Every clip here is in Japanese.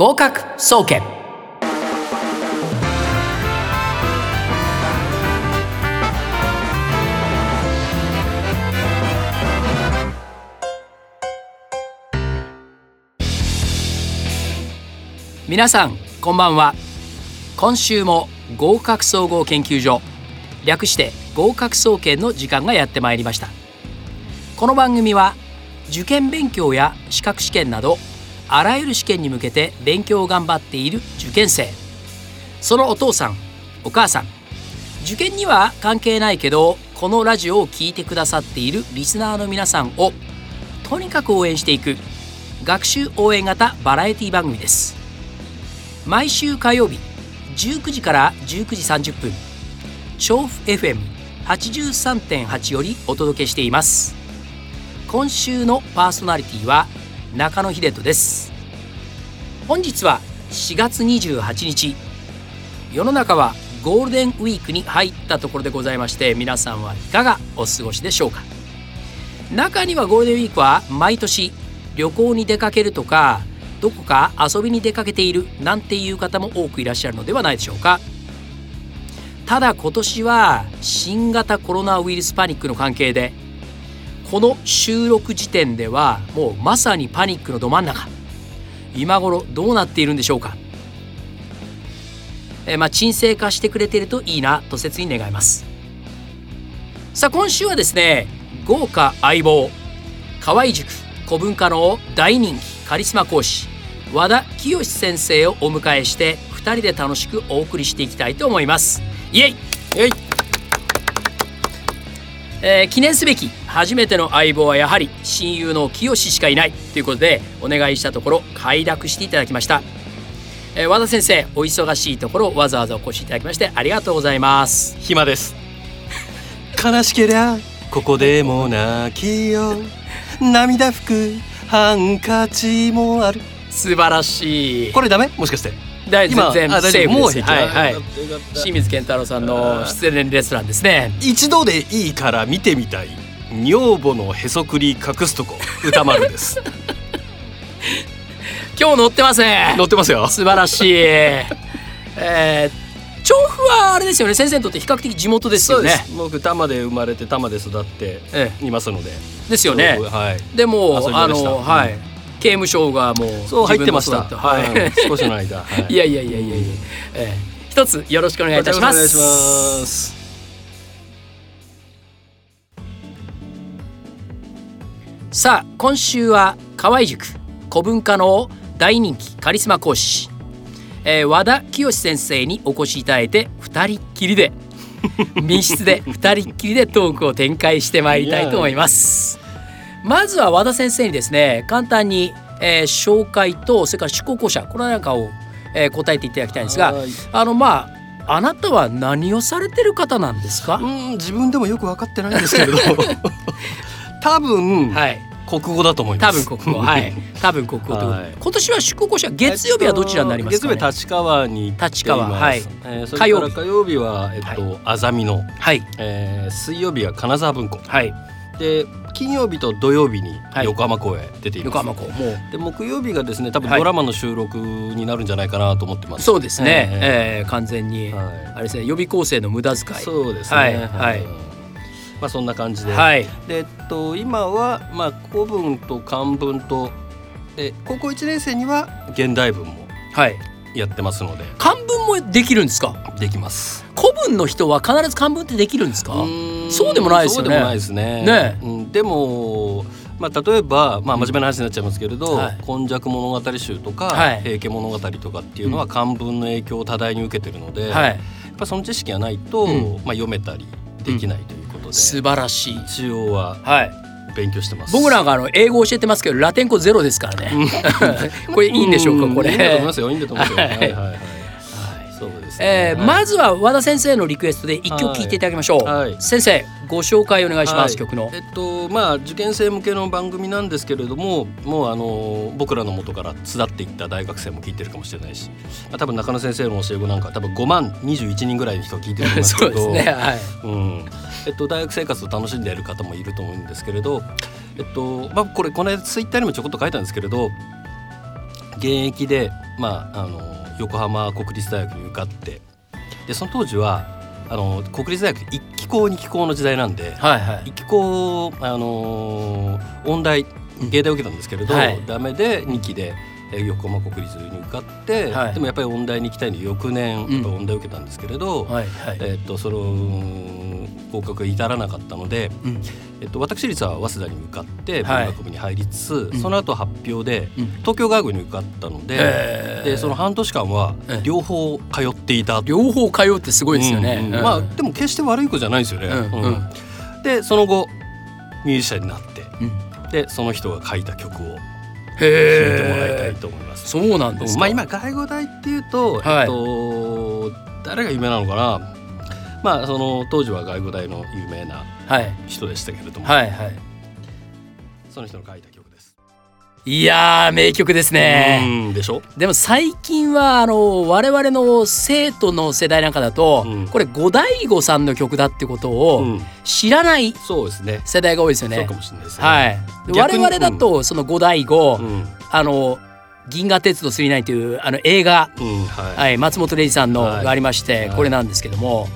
合格総研。皆さんこんばんは。今週も合格総合研究所略して合格総研の時間がやってまいりました。この番組は受験勉強や資格試験などあらゆる試験に向けて勉強を頑張っている受験生。そのお父さんお母さん。受験には関係ないけどこのラジオを聴いてくださっているリスナーの皆さんをとにかく応援していく。学習応援型バラエティ番組です。毎週火曜日19時から19時30分調布 FM83.8 よりお届けしています。今週のパーソナリティは中野秀人です。本日は4月28日。世の中はゴールデンウィークに入ったところでございまして皆さんはいかがお過ごしでしょうか。中にはゴールデンウィークは毎年旅行に出かけるとかどこか遊びに出かけているなんていう方も多くいらっしゃるのではないでしょうか。ただ今年は新型コロナウイルスパニックの関係でこの収録時点ではもうまさにパニックのど真ん中。今頃どうなっているんでしょうか。えまあ沈静化してくれているといいなと切に願います。さあ今週はですね豪華相棒河合塾古文化の大人気カリスマ講師和田清先生をお迎えして2人で楽しくお送りしていきたいと思います。イエイ!イエイ!えー、記念すべき初めての相棒はやはり親友の清しかいないということでお願いしたところ快諾していただきました、えー、和田先生お忙しいところわざわざお越しいただきましてありがとうございます。暇です。悲しけりゃここでも泣きよ涙拭くハンカチもある。素晴らしい。これダメ？もしかして大全然セーフもうはいはい。清水健太郎さんの出演レストランですね。一度でいいから見てみたい。女房のへそくり隠すとこ歌丸です。今日乗ってますね乗ってますよ。素晴らしい。えー、調布はあれですよね。先生にとって比較的地元ですよね。僕多摩で生まれて多摩で育っていますので、ええ、ですよね、はい、でもあのはい、うん刑務所がもうそう入ってました。はい、少しの間。はい、いやいやいやいやいや、えー、一つよろしくお願いいたします。お願いします。さあ今週は河合塾古文化の大人気カリスマ講師、えー、和田清先生にお越しいただいて二人っきりで 密室で二人っきりでトークを展開してまいりたいと思います。まずは和田先生にですね簡単に、えー、紹介とそれから出向校舎これなんかを、えー、答えていただきたいんですがあのまああなたは何をされてる方なんですか？うん自分でもよく分かってないんですけれど。多分、はい、国語だと思います。多分国語、はい。多分国語と、はい、今年は出国校舎月曜日はどちらになりますか、ね、月曜日立川に立川はい。えー、それから火曜日。はえっと、あざみのはい。えー、水曜日は金沢文庫。はい。で金曜日と土曜日に横浜港へ出ています、はい、横浜港もう。で木曜日がですね多分ドラマの収録になるんじゃないかなと思ってます、そうですね、えー、えー、完全に、はい、あれですね予備校生の無駄遣い。そうですね。はい、はい、まあそんな感じで、はい、でえっと今はまあ古文と漢文とで高校1年生には現代文もはい。やってますので。漢文もできるんですか？できます。古文の人は必ず漢文ってできるんですか？そうでもないですよね。そうでもないですね。ね、うん、でも。まあ、例えば、まあ、真面目な話になっちゃいますけれど「はい、今昔物語集」とか「はい、平家物語」とかっていうのは漢文の影響を多大に受けてるので、はい、やっぱその知識がないと、うん、まあ、読めたりできないということで、うん、素晴らしい。一応は、はい。勉強してます。僕なんかあの英語教えてますけどラテン語ゼロですからね。これいいんでしょうかこれ。いいんだと思いますよいいんだと思いますよ、はいはいはいそうですね、えー、まずは和田先生のリクエストで一曲聴いていただきましょう、はい、先生ご紹介お願いします、はい、曲の。えっとまあ受験生向けの番組なんですけれどももうあの僕らの元から巣立っていった大学生も聞いてるかもしれないし、まあ、多分中野先生の教え子なんか多分5万21人ぐらいの人聞いてると思いますけどねはい。うん。えっと、大学生活を楽しんでいる方もいると思うんですけれど、えっとまあ、これこの間ツイッターにもちょこっと書いたんですけれど現役でまああの横浜国立大学に受かってでその当時はあの国立大学一期校二期校の時代なんではいはい。一期校あの音大芸大を受けたんですけれど、はい。ダメで2期でえー横浜国立に受かって、はい。でもやっぱり音大に行きたいので翌年うん。やっぱ音大を受けたんですけれど、はいはい。えっとそのうん合格に至らなかったので、うん。えっと、私立は早稲田に向かってはい。文学部に入りつつ、うん。その後発表でうん。東京外部に受かったので,、へー。でその半年間はええ。両方通っていた。両方通うってすごいですよね、うん。うん。うんまあでも決して悪い子じゃないですよね。うん。うん。でその後ミュージシャンになってうん。でその人が書いた曲を聴いへてもらいたいえと思います。そうなんですか、まあ今外語大っていうと、はいえっと誰が有名なのかな。まあその当時は外語大の有名なはい人でしたけれども、はいはいその人の書いた曲。いやー名曲ですね、うんでしょ？でも最近はあの我々の生徒の世代なんかだと、うんこれ五大悟さんの曲だってことをうん知らないそうですね。世代が多いですよねそうか。もしれないですね。はい。で我々だとその五大悟、うん、あの銀河鉄道999というあの映画、うん、はい。はい、松本零士さんのはいがありまして、はいこれなんですけども、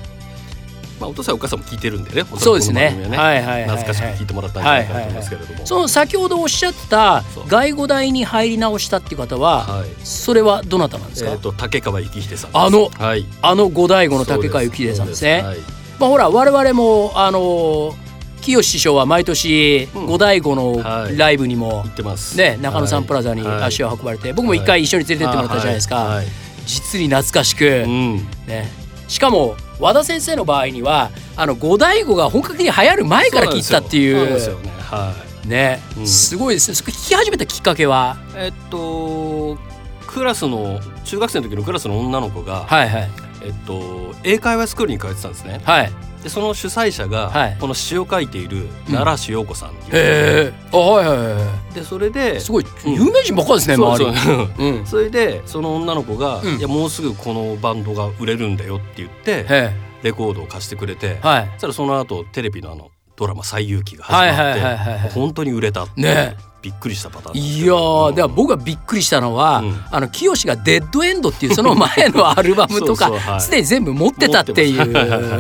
まあお父さんお母さんも聞いてるんでね。そうですね。この番組ははいはい懐かしく聞いてもらったんじゃないかなと思いますけれども。その先ほどおっしゃってた外語大に入り直したっていう方は、はい。それはどなたなんですか、えっ、と竹川幸秀さん。あのはい。あの五大悟の竹川幸秀さんですね。はいまあほら我々もあの清師匠は毎年うん。五大悟のはい。ライブにも行ってます。ね中野サンプラザにはい。足を運ばれて僕も一回一緒に連れてってもらったじゃないですか。実に懐かしく。うん。ね。しかも和田先生の場合にはあの五大悟が本格的に流行る前から聞いてたっていうすよ。ね。はい。ね。うん。すごいです。ねそこ聞き始めたきっかけは？えっとクラスの中学生の時のクラスの女の子が、はいはい。えっと英会話スクールに通ってたんですね。はいでその主催者が、はい。この詩を書いている奈良志陽子さんっていう。人へえあはいはいはでそれでいすごいうん。有名人ばっかりですねそう周り。そううん。それでその女の子が、うん。いやもうすぐこのバンドが売れるんだよって言ってへレコードを貸してくれて、えはい。そしたらその後テレビのあのドラマ「西遊記」が始まって、はいはいはいはいはい。本当に売れたね。びっくりしたパターンいやけどーでは僕がびっくりしたのは、うん。あの清が「デッドエンド」っていうその前のアルバムとかそうそうはい。すでに全部持ってたっていう。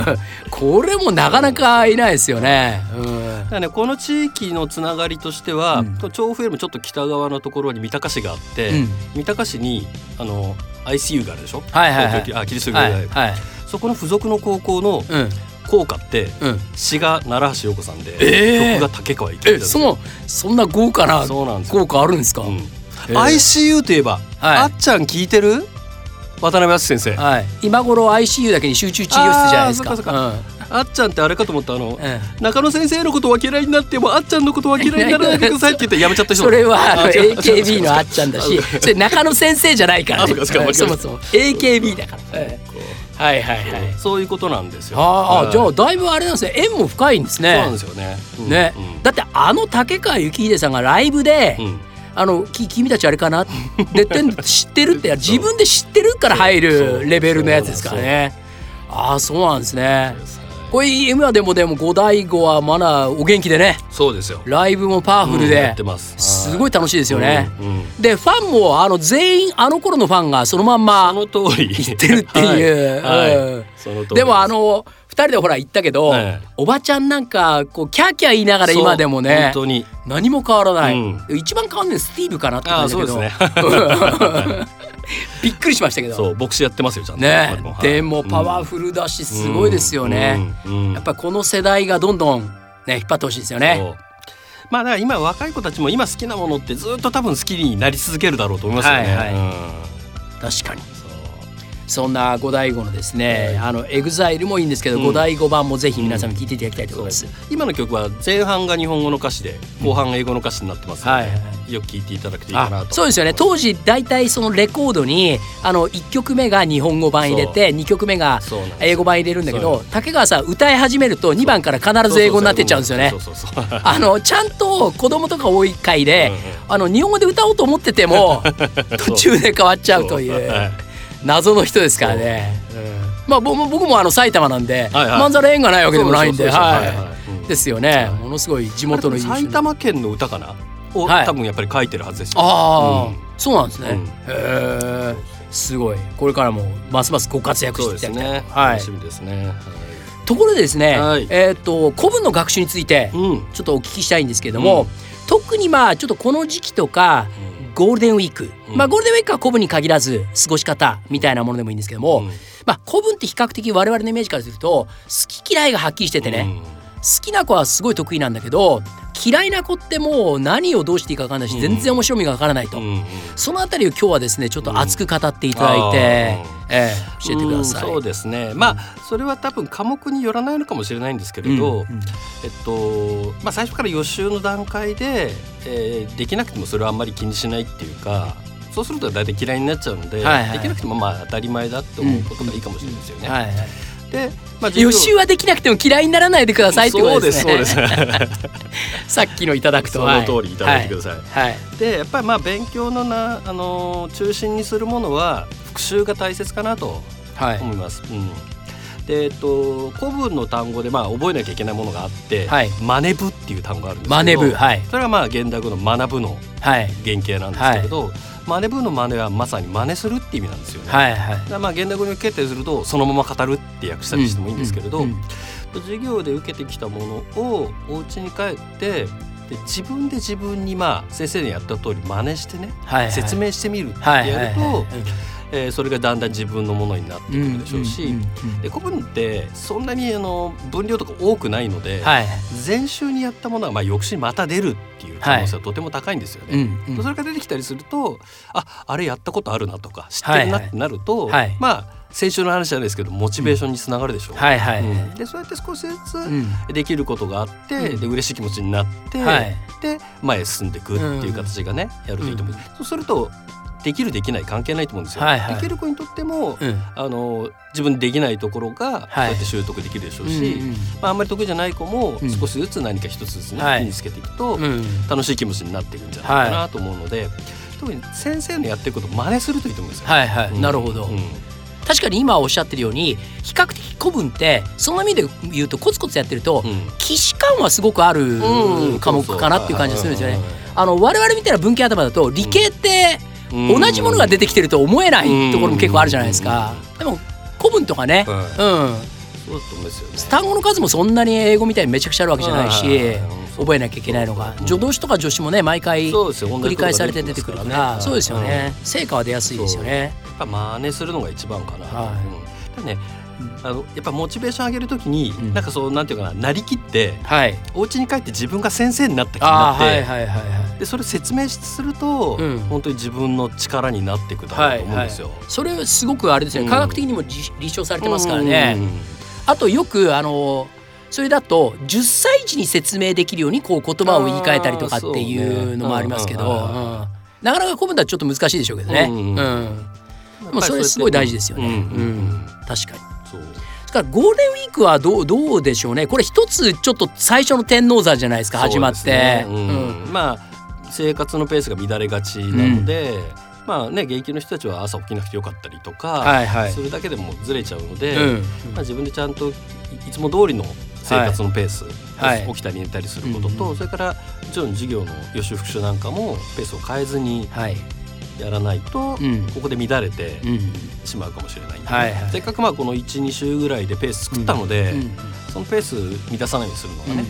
これもなかなかいないですよね。うん。だね、この地域のつながりとしては、うん。調布よりもちょっと北側のところに三鷹市があって、うん。三鷹市にあの ICU があるでしょ、はいはいはい。あキリスト教はい大学、はい。そこの付属の高校のうん校歌ってうん。詩が奈良橋陽子さんで、えー。曲が竹川幸秀えそのそんな豪華な効果あるんですか、ICU といえば、はい。あっちゃん聞いてる？渡辺敦先生、はい、今頃 ICU だけに集中治療室じゃないですか。あっちゃんってあれかと思ったあの、中野先生のことは嫌いになってもあっちゃんのことは嫌いにならないでくださいって言ってやめちゃった人。それはあの AKB のあっちゃんだし。それ中野先生じゃないからね。そもそも。AKB だから、はいはいはい。はいそういうことなんですよ。ああ、はい。じゃあだいぶあれなんですね。縁も深いんですね。そうなんですよね。うん。ね、うん。だってあの竹川幸秀さんがライブで、うん。あのき君たちあれかな？で知ってるって 自分で知ってるから入るレベルのやつですからね。ああそうなんですねこれ今でもでも五大悟はまだお元気でね。そうですよ。ライブもパワフルうんやでってます。すごい楽しいですよね、うんうん。でファンもあの全員あの頃のファンがそのまんまその通り。言ってるっていう、はい。はい。でもあの二人でほら言ったけど、ええおばちゃんなんかこうキャーキャー言いながら今でもね本当に。何も変わらない、うん。一番変わんないのスティーブかなって感じだけど。そうですね。びっくりしましたけど。そう牧師やってますよちゃんと。ね。はい。でもパワフルだしすごいですよね、。うん。うん。やっぱりこの世代がどんどんね引っ張ってほしいですよね。まあだから今若い子たちも今好きなものってずっと多分好きになり続けるだろうと思いますよね。はいはい。うん。確かにそんな五大悟のですね、あのエグザイルもいいんですけど、うん。五大悟版もぜひ皆さんに聞いていただきたいと思います、今の曲は前半が日本語の歌詞で後半が英語の歌詞になってますので、はい。はいよく聞いていただくといいかなあと。そうですよね。当時大体そのレコードにあの1曲目が日本語版入れて2曲目が英語版入れるんだけど竹川さん歌い始めると2番から必ず英語になってっちゃうんですよね。あのちゃんと子供とか多い回で、うんうん。あの日本語で歌おうと思ってても 途中で変わっちゃうという謎の人ですからね。うんまあ僕も僕もあの埼玉なんで、はいはい。まんざら縁がないわけでもないんで、ですよね。ものすごい地元の埼玉県の歌かな？を、はい。多分やっぱり書いてるはずですよ。ああ、うん。そうなんですね。うん。へえ。すごい。これからもますますご活躍していただきたいね。はい。楽しみですね。はい。ところでですね、はい。えっ、と古文の学習についてうん。ちょっとお聞きしたいんですけれども、うん。特にまあちょっとこの時期とかゴールデンウィーク、うん。まあゴールデンウィークは古文に限らず過ごし方みたいなものでもいいんですけども、うん。まあ古文って比較的我々のイメージからすると好き嫌いがはっきりしててね、好きな子はすごい得意なんだけど嫌いな子ってもう何をどうしていいか分かんないし、うん全然面白みが分からないと、そのあたりを今日はですねちょっと熱く語っていただいて、ええ教えてください。うんそうですね。まあそれは多分科目によらないのかもしれないんですけれど、えっとまあ最初から予習の段階で、えーできなくてもそれはあんまり気にしないっていうか。そうすると大体嫌いになっちゃうので、できなくてもまあ当たり前だって思うことがいいかもしれないですよね。はいはいで、まあ、予習はできなくても嫌いにならないでくださいってことですね。そうですそうです。さっきのいただくとその通りいただいてください。はい。はいでやっぱりまあ勉強のなあのー中心にするものは復習が大切かなとはい思います。うん。でえっと古文の単語でまあ覚えなきゃいけないものがあって、はいマネブっていう単語があるんですけど、マネブはいそれはまあ現代語の学ぶのはい原型なんですけれど、マネブの真似はまさに真似するって意味なんですよね。はいはい。まあ現代語に決定するとそのまま語るって訳したりしてもいいんですけれど、うん。うん。授業で受けてきたものをお家に帰ってで自分で自分にまあ先生にやった通り真似してね、はいはい。説明してみるってはいやると、はいはいえーそれがだんだん自分のものになっていくでしょうし、うんうんうんで古文ってそんなにあの分量とか多くないので、はい前週にやったものはまあ翌週にまた出るっていう可能性はとても高いんですよね。うんうん。それが出てきたりするとああれやったことあるなとか知ってるなってなると、はい。はいまあ先週の話じゃないですけどモチベーションにつながるでしょう。はいはいうん。でそうやって少しずつうん。できることがあって、うん。で嬉しい気持ちになって、はい。で前へ進んでいくっていう形がね、やるといいと思う、そうするとできるできない関係ないと思うんですよ。はいはい。できる子にとっても、うん。あの自分でできないところがこうはいやって習得できるでしょうし、うんまあ、あんまり得意じゃない子もうん。少しずつ何か一つずつね、はい。身につけていくと、うん。うん楽しい気持ちになっていくんじゃないかなと思うので、特に先生のやってることを真似するといいと思うんですよ。はいはい。うん。なるほど。うん。確かに今おっしゃってるように比較的古文ってその意味で言うとコツコツやってるとうん。既視感はすごくあるうん。科目かなっていう感じがするんですよね。はいはい。あの我々みたいな文系頭だと理系って同じものが出てきてると思えないところも結構あるじゃないですか。でも古文とかね、はいうん、そうですよね。単語の数もそんなに英語みたいにめちゃくちゃあるわけじゃないし覚えなきゃいけないのがうん。助動詞とか助詞もね毎回繰り返されて出てくるからそうですよね。うん。成果は出やすいですよね。真似するのが一番かな。はい。ね、あのやっぱモチベーション上げるときに、うん。なんかそうなんていうかな、なりきってはい。お家に帰って自分が先生になった気になあって、ーはいはいはいはい。でそれを説明すると、うん。本当に自分の力になっていくだろうと思うんですよ。それすごくあれですよ。ねうん。科学的にも実立証されてますからね。うんあとよくあのそれだと10歳児に説明できるようにこう言葉を言い換えたりとかっていうのもありますけど、ね。なかなか古文とはちょっと難しいでしょうけどね。うんうんでもそれすごい大事ですよね。うん。確かに。そう。それからゴールデンウィークはどうどうでしょうね。これ一つちょっと最初の天王山じゃないですか始まって。そうん。うん。まあ生活のペースが乱れがちなので、まあね現役の人たちは朝起きなくてよかったりとか、はいはい。それだけでもずれちゃうので、うん。まあ、自分でちゃんといいつも通りの生活のペース、はい。起きたり寝たりすることと、うんそれからもちろん授業の予習復習なんかもペースを変えずにはい。やらないと、うん。ここで乱れてうん。しまうかもしれないんで、はいはいせっかくまあこの12週ぐらいでペース作ったので、うんそのペース乱さないようにするのがね、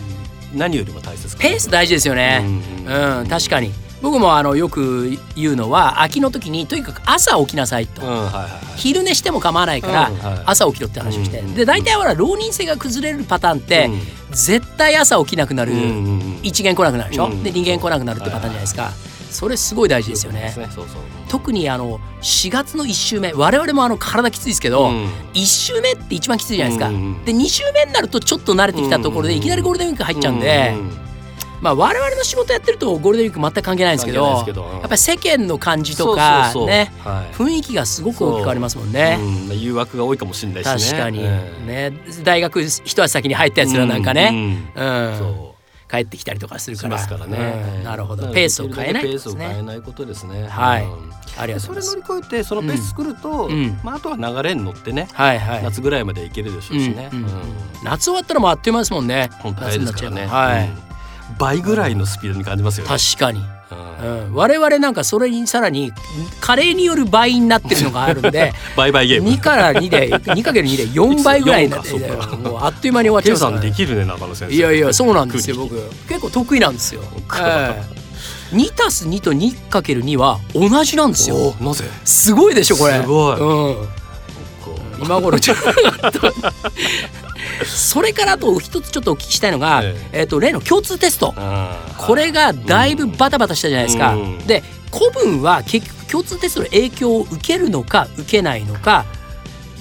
何よりも大切ペース大事ですよね。うんうん、確かに。僕もあのよく言うのは秋の時にとにかく朝起きなさいと。昼寝しても構わないから朝起きろって話をして、うんで大体ほら浪人生が崩れるパターンって、うん。絶対朝起きなくなる、一元来なくなるでしょ、うんで二元来なくなるってパターンじゃないですか、それすごい大事ですよね。特にあの4月の1週目我々もあの体きついですけど、うん。1週目って一番きついじゃないですか、うんうんで2週目になるとちょっと慣れてきたところでいきなりゴールデンウィーク入っちゃうんで、うんうんまあ我々の仕事やってるとゴールデンウィーク全く関係ないんですけどうんやっぱり世間の感じとかねはい。雰囲気がすごく大きく変わりますもんね。う。ん。誘惑が多いかもしれないしね。確かに、うん。ね。大学一足先に入ったやつらなんかね、ううんん。そ帰ってきたりとかするから。からね。うん。なるほど。ペースを変えないできるだけペースを変えないことですね。はい。うん。ありがとそうれございます乗り越えてそのペース作るとうん。まああとは流れに乗ってねはいはい。夏ぐらいまでいけるでしょうしね。うんうんうん。夏終わったらもうあっという間ですもんね。本当早いですからね。夏になっちゃえば。はい、うん。倍ぐらいのスピードに感じますよね。確かにうん、我々なんかそれにさらに加齢による倍になってるのがあるんで 倍々ゲーム。2から2で 2×2 で4倍ぐらいになってもうあっという間に終わっちゃ計いますからね算できるね中野先生。いやいやそうなんですよ僕。結構得意なんですよ。か。ええ、2たす2と 2×2 は同じなんですよ。おなぜ？すごいでしょこれ。すごい。うん。こ今頃ちょっとそれからあと一つちょっとお聞きしたいのが、ええ。っと例の共通テスト。これがだいぶバタバタしたじゃないですか。うん。で古文は結局共通テストの影響を受けるのか受けないのか。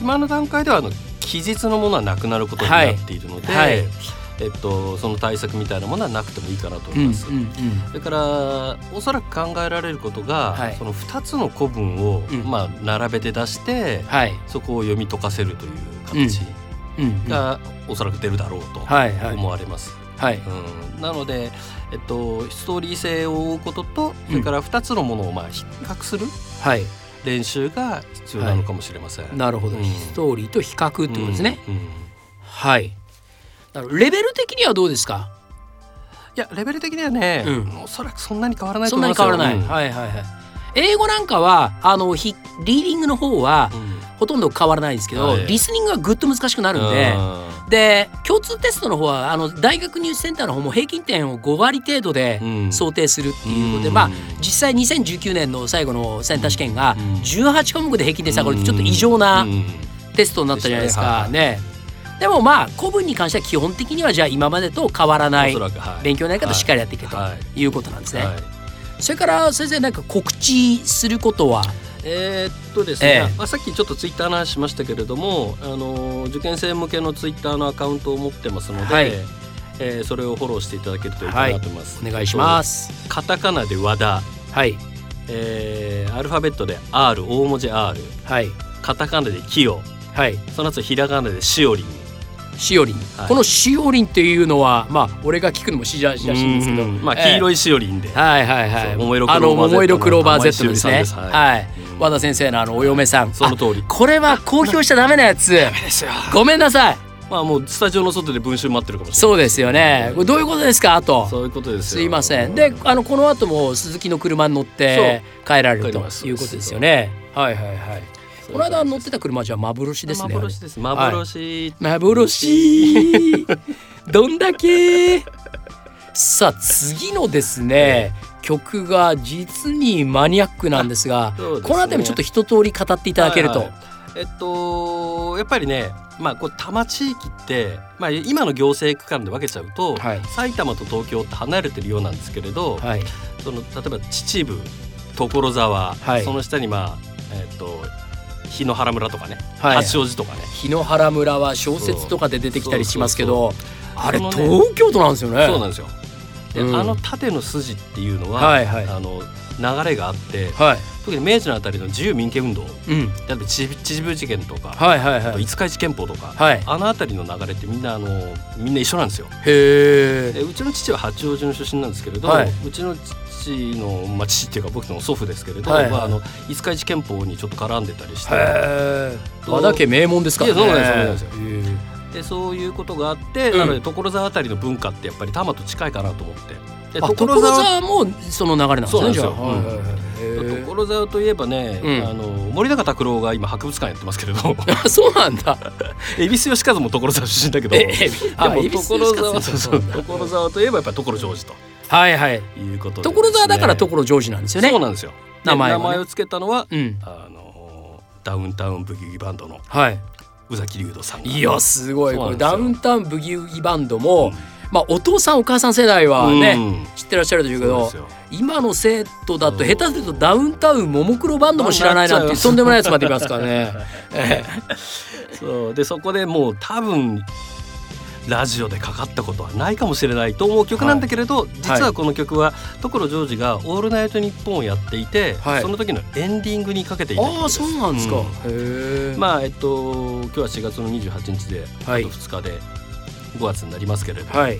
今の段階ではあの期日のものはなくなることになっているので、はい。はい。えっと、その対策みたいなものはなくてもいいかなと思うんうんいます。それからおそらく考えられることが、はい。その2つの古文を、うん。まあ、並べて出して、はい。そこを読み解かせるという形。うんうんがおそらく出るだろうとはいはい思われます。はい。うん、なので、えっと、ストーリー性を追うこととそれから2つのものをまあ比較するはい。練習が必要なのかもしれません。なるほど、うんストーリーと比較ってことですね。うんうんはい。レベル的にはどうですか？いやレベル的にはね、うんおそらくそんなに変わらないとそん思いますよなに変わらない。うんはいはいはい。英語なんかはあのひリーディングの方はうんほとんど変わらないんですけど、はい。リスニングがぐっと難しくなるんで。で共通テストの方はあの大学入試センターの方も平均点を5割程度でうん。想定するっていうことで、うん。まあ実際2019年の最後のセンター試験がうん。18科目で平均点下がるってちょっと異常なうん。テストになったじゃないですか。でね。でもまあ古文に関しては基本的にはじゃあ今までと変わらない勉強のやり方をしっかりやっていけとはい。いうことなんですね。はい。それから先生なんか告知することは？えーっとですね、ええ。まあ、さっきちょっとツイッターの話しましたけれども、あの受験生向けのツイッターのアカウントを持ってますので、はい。えーそれをフォローしていただけるといいかなと思います。お願いします。カタカナで和田、はい。えーアルファベットで R 大文字 R はい。カタカナでキヨ。はい。その後ひらがなでしおりんしおりん、はい。このしおりんっていうのはまあ俺が聞くのもしらしらしいんですけど、うんまあええ。黄色いしおりんで、はいはいはい。そう桃色クローバー Z あの桃色クローバー Z のですね。は、はい。うん。和田先生のあのお嫁さん。その通り。あこれは公表しちゃダメなやつ。ごめんなさい。まあもうスタジオの外で文集待ってるかもしれないそうですよね。これどういうことですか？あと。そういうことですよ。すいません。であのこの後も鈴木の車に乗って帰られるということですよね。はいはいはいこの間乗ってた車じゃ幻ですね幻です。幻、幻。どんだけ？さあ次のですね曲が実にマニアックなんですがね。この辺りもちょっと一通り語っていただけると、はいはい。えっとやっぱりねまあこう多摩地域って、まあ、今の行政区間で分けちゃうと、はい。埼玉と東京って離れてるようなんですけれど、はい。その例えば秩父所沢、はい。その下にまあえっと檜原村とかね、はい。八王子とかね。檜原村は小説とかで出てきたりしますけどあれ東京都なんですよね。そうなんですよ。で、うん。あの縦の筋っていうのは、はいはい。あの流れがあってはい。特に明治のあたりの自由民権運動うん。例えば秩父事件とか、はいはいはい。五日市憲法とか、はい。あのあたりの流れってみんなあのみんな一緒なんですよ。へえでうちの父は八王子の出身なんですけれど、はい。うちの父の、まあ、父っていうか僕の祖父ですけれど、はいはい。まあ、あの五日市憲法にちょっと絡んでたりして和田家名門ですからね。そうなんですよそうへえでそういうことがあって、うん。なので所沢あたりの文化ってやっぱり多摩と近いかなと思って所沢もその流れなんですね所沢といえばね、うん。あの森永卓郎が今博物館やってますけれど。あそうなんだ。恵比寿義和も所沢出身だけど。所沢といえばやっぱり所ジョージと。はいはい。いうこと所沢だから所ジョージなんですよね。そうなんですよ。で名前名前を付けたのはうん。あのダウンタウンブギウギバンドのはい。宇崎竜斗さんが。いやすごい。これダウンタウンブギウギバンドも、まあお父さんお母さん世代はね、うん。知ってらっしゃるでしょうけど今の生徒だと下手するとダウンタウンももクロバンドも知らないなんてとんでもないやつまでいますからね。え そう。でそこでもう多分ラジオでかかったことはないかもしれないと思う曲なんだけれど、実はこの曲は所ジョージが「オールナイトニッポン」をやっていて、はい。その時のエンディングにかけていた曲ああそうなんですか。うん。まあえっと今日は4月の28日で、はい。あと2日で5月になりますけれど、はい。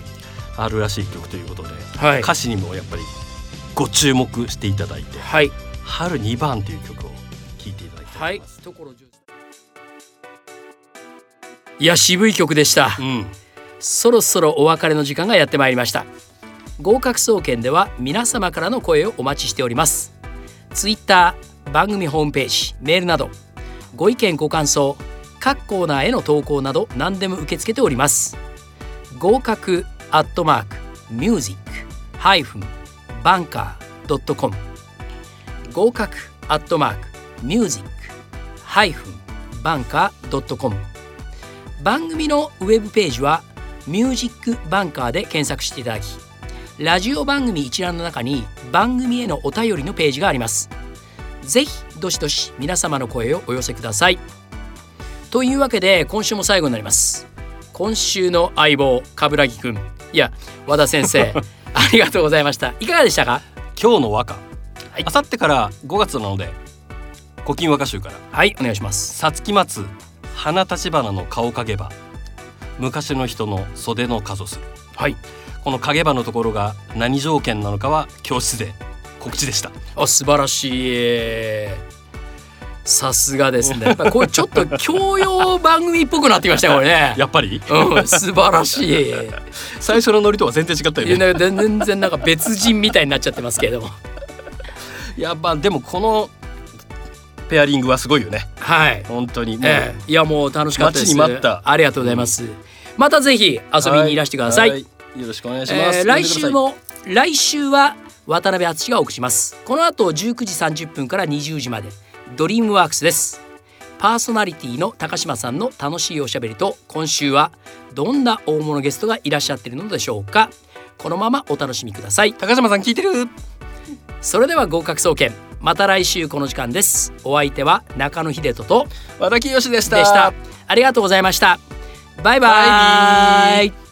あるらしい曲ということで、はい。歌詞にもやっぱりご注目していただいてはい「春2番」という曲を聴いていただきたはいいと思います。。いや渋い曲でした。うん。そろそろお別れの時間がやってまいりました。合格総研では皆様からの声をお待ちしております。ツイッター番組ホームページメールなどご意見ご感想各コーナーへの投稿など何でも受け付けております合格アットマークミュージックハイフンバンカードットコム合格アットマークミュージックハイフンバンカードットコム番組のウェブページはミュージックバンカーで検索していただきラジオ番組一覧の中に番組へのお便りのページがあります。ぜひどしどし皆様の声をお寄せください。というわけで今週も最後になります。今週の相棒冠城くん。いや和田先生 ありがとうございました。いかがでしたか？今日の和歌。はい。あさってから5月なので古今和歌集から。はいお願いします。さつき待つ花立花の顔影ば。昔の人の袖の数するはい。この影ばのところが何条件なのかは教室で告知でした。あ素晴らしいさすがですね。やっぱこれちょっと教養番組っぽくなってきましたよこれね。やっぱり？うん素晴らしい。最初のノリとは全然違ったよね。全然なんか別人みたいになっちゃってますけれども。やっぱでもこのペアリングはすごいよね。はい、本当にもう、ええ。いやもう楽しかったです。待ちに待った。ありがとうございます、またぜひ遊びにい。らしてください、はよろしくお願いします、えー来週も来週は渡辺敦がお送りします。この後19時30分から20時までドリームワークスです。パーソナリティの高島さんの楽しいおしゃべりと今週はどんな大物ゲストがいらっしゃっているのでしょうか。このままお楽しみください。高島さん聞いてる。それでは合格総研また来週この時間です。お相手は中野秀人と和田清でした。でした。ありがとうございました。バイバイ